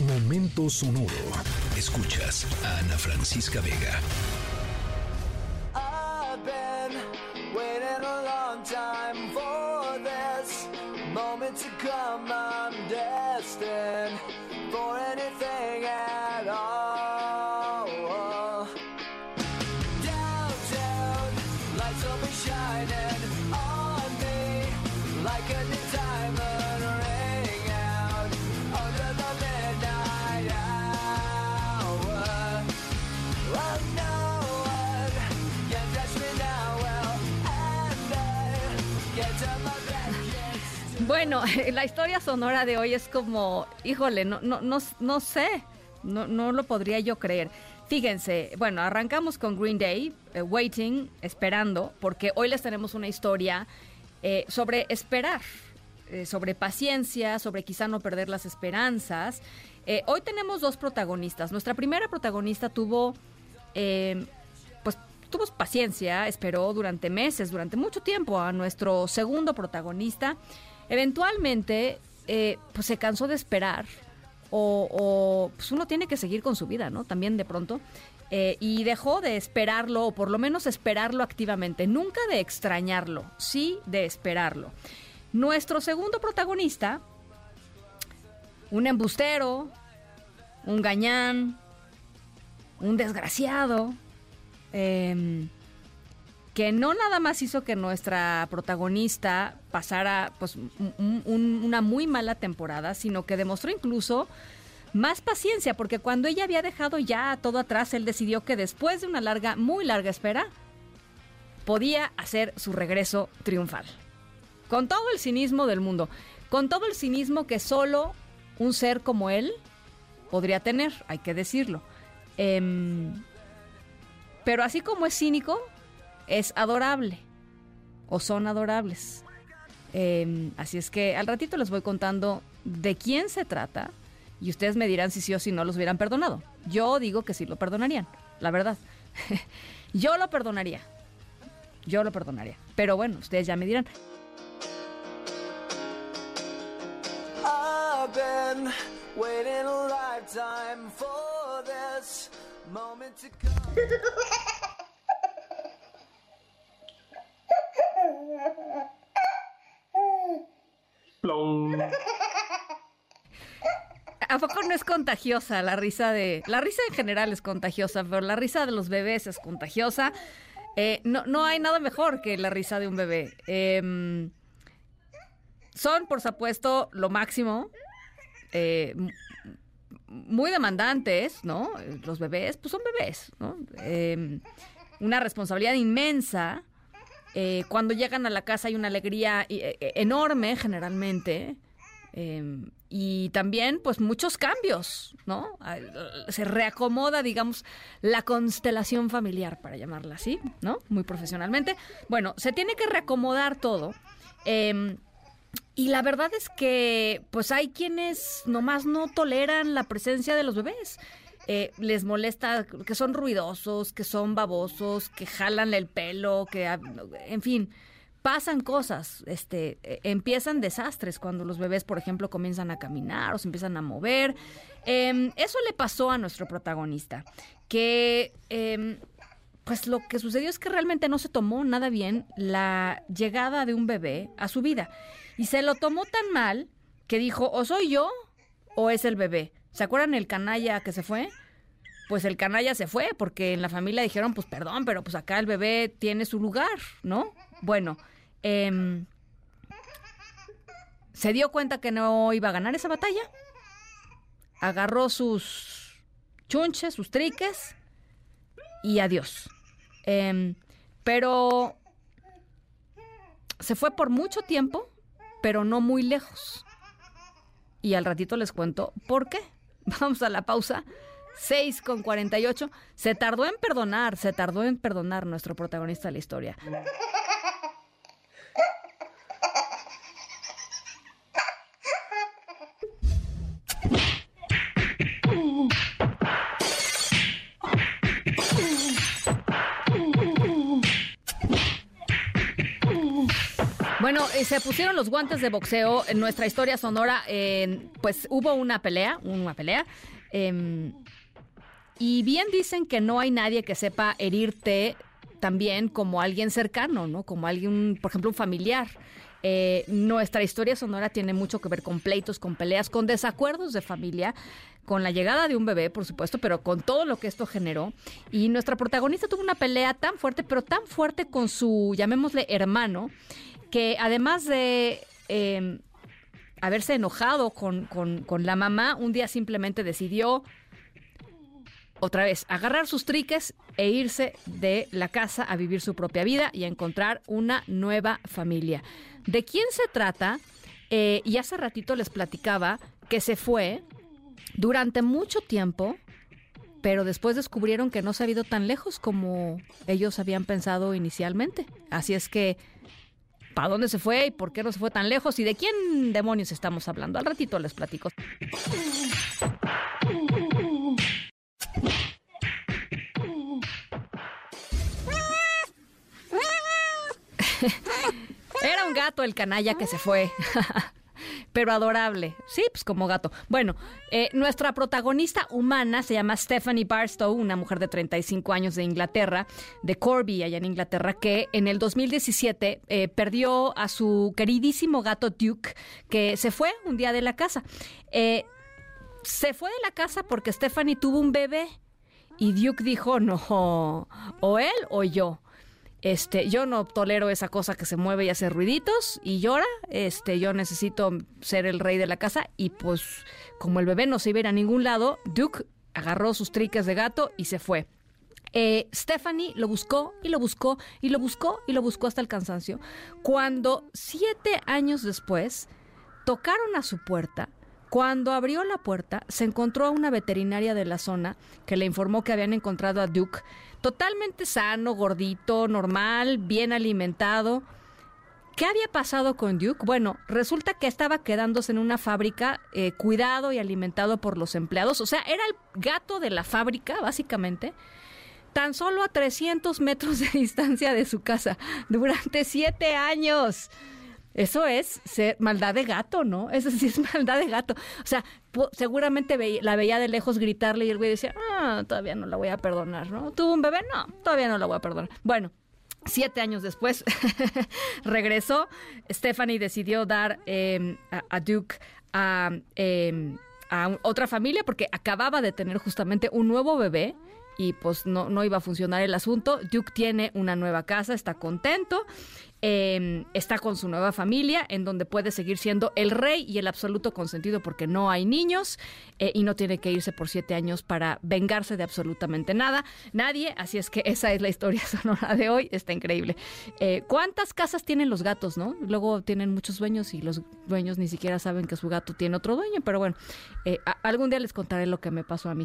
Momento sonoro. Escuchas a Ana Francisca Vega. Moment to come. Bueno, la historia sonora de hoy es como, híjole, no, no, no, no sé, no, lo podría yo creer. Fíjense, bueno, arrancamos con Green Day, eh, Waiting, esperando, porque hoy les tenemos una historia eh, sobre esperar, eh, sobre paciencia, sobre quizá no perder las esperanzas. Hoy tenemos dos protagonistas. Nuestra primera protagonista tuvo, eh, pues, tuvo paciencia, esperó durante meses, durante mucho tiempo a nuestro segundo protagonista. Eventualmente, eh, pues se cansó de esperar o, pues uno tiene que seguir con su vida, ¿no? También de pronto. Eh, y dejó de esperarlo, o por lo menos esperarlo activamente, nunca de extrañarlo, sí de esperarlo. Nuestro segundo protagonista, un embustero, un gañán, un desgraciado, em, que no nada más hizo que nuestra protagonista pasara pues, un- un- una muy mala temporada, sino que demostró incluso más paciencia, porque cuando ella había dejado ya todo atrás, él decidió que después de una larga, muy larga espera, podía hacer su regreso triunfal. Con todo el cinismo del mundo, con todo el cinismo que solo un ser como él podría tener, hay que decirlo. Em, pero así como es cínico, es adorable. O son adorables. Em, así es que al ratito les voy contando de quién se trata y ustedes me dirán si sí o si no los hubieran perdonado. Yo digo que sí lo perdonarían, la verdad. Yo lo perdonaría. Yo lo perdonaría. Pero bueno, ustedes ya me dirán. Waiting a lifetime for this moment to come. ¿A poco no es contagiosa la risa de... La risa en general es contagiosa, pero la risa de los bebés es contagiosa. Eh, no, no hay nada mejor que la risa de un bebé. Em, son, por supuesto, lo máximo. eh, muy demandantes, ¿no? Los bebés, pues son bebés, ¿no? Em, una responsabilidad inmensa. Eh, cuando llegan a la casa hay una alegría eh, eh, enorme, generalmente. Eh, y también, pues, muchos cambios, ¿no? Se reacomoda, digamos, la constelación familiar, para llamarla así, ¿no? Muy profesionalmente. Bueno, se tiene que reacomodar todo. Eh, y la verdad es que, pues, hay quienes nomás no toleran la presencia de los bebés. Eh, les molesta que son ruidosos, que son babosos, que jalan el pelo, que, en fin, pasan cosas, este, eh, empiezan desastres cuando los bebés, por ejemplo, comienzan a caminar o se empiezan a mover. Em, eso le pasó a nuestro protagonista, que em, pues lo que sucedió es que realmente no se tomó nada bien la llegada de un bebé a su vida. Y se lo tomó tan mal que dijo, o soy yo o es el bebé. ¿Se acuerdan el canalla que se fue? Pues el canalla se fue porque en la familia dijeron, pues perdón, pero pues acá el bebé tiene su lugar, ¿no? Bueno, em, se dio cuenta que no iba a ganar esa batalla. Agarró sus chunches, sus triques y adiós. Em, pero se fue por mucho tiempo, pero no muy lejos. Y al ratito les cuento por qué. Vamos a la pausa. 6 con 48. Se tardó en perdonar, se tardó en perdonar nuestro protagonista de la historia. Bueno, eh, se pusieron los guantes de boxeo en nuestra historia sonora. eh, pues hubo una pelea, una pelea. em, y bien dicen que no hay nadie que sepa herirte también como alguien cercano, ¿no? Como alguien, por ejemplo, un familiar. Eh, nuestra historia sonora tiene mucho que ver con pleitos, con peleas, con desacuerdos de familia, con la llegada de un bebé, por supuesto, pero con todo lo que esto generó. Y nuestra protagonista tuvo una pelea tan fuerte, pero tan fuerte con su, llamémosle, hermano, que además de eh, haberse enojado con, con- con la mamá, un día simplemente decidió otra vez agarrar sus triques e irse de la casa a vivir su propia vida y a encontrar una nueva familia. ¿De quién se trata? Eh, y hace ratito les platicaba que se fue durante mucho tiempo, pero después descubrieron que no se ha ido tan lejos como ellos habían pensado inicialmente. Así es que, ¿para dónde se fue y por qué no se fue tan lejos? ¿Y de quién demonios estamos hablando? Al ratito les platico. Era un gato el canalla que se fue. Pero adorable. Sí, pues como gato. Bueno, eh, nuestra protagonista humana se llama Stephanie Barstow, una mujer de 35 años de Inglaterra, de Corby, allá en Inglaterra, que en el 2017 eh, perdió a su queridísimo gato Duke, que se fue un día de la casa. Eh, se fue de la casa porque Stephanie tuvo un bebé y Duke dijo, no, o él o yo. Este, yo no tolero esa cosa que se mueve y hace ruiditos y llora. Este, yo necesito ser el rey de la casa y pues como el bebé no se iba a ir a ningún lado, Duke agarró sus triques de gato y se fue. Eh, Stephanie lo buscó y lo buscó y lo buscó y lo buscó hasta el cansancio. Cuando siete años después tocaron a su puerta, cuando abrió la puerta, se encontró a una veterinaria de la zona que le informó que habían encontrado a Duke totalmente sano, gordito, normal, bien alimentado. ¿Qué había pasado con Duke? Bueno, resulta que estaba quedándose en una fábrica eh, cuidado y alimentado por los empleados. O sea, era el gato de la fábrica, básicamente tan solo a 300 metros de distancia de su casa durante siete años. Eso es ser maldad de gato, ¿no? Eso sí es maldad de gato. O sea, seguramente veía- la veía de lejos gritarle y el güey decía, ah, todavía no la voy a perdonar, ¿no? ¿Tuvo un bebé? No, todavía no la voy a perdonar. Bueno, Siete años después regresó. Stephanie decidió dar eh, a, Duke a, eh, a otra familia porque acababa de tener justamente un nuevo bebé y pues no, no iba a funcionar el asunto. Duke tiene una nueva casa, está contento, eh, está con su nueva familia en donde puede seguir siendo el rey y el absoluto consentido porque no hay niños eh, y no tiene que irse por siete años para vengarse de absolutamente nada, nadie. Así es que esa es la historia sonora de hoy, está increíble. Eh, ¿Cuántas casas tienen los gatos, no? Luego tienen muchos dueños y los dueños ni siquiera saben que su gato tiene otro dueño, pero bueno, eh, algún día les contaré lo que me pasó a mí.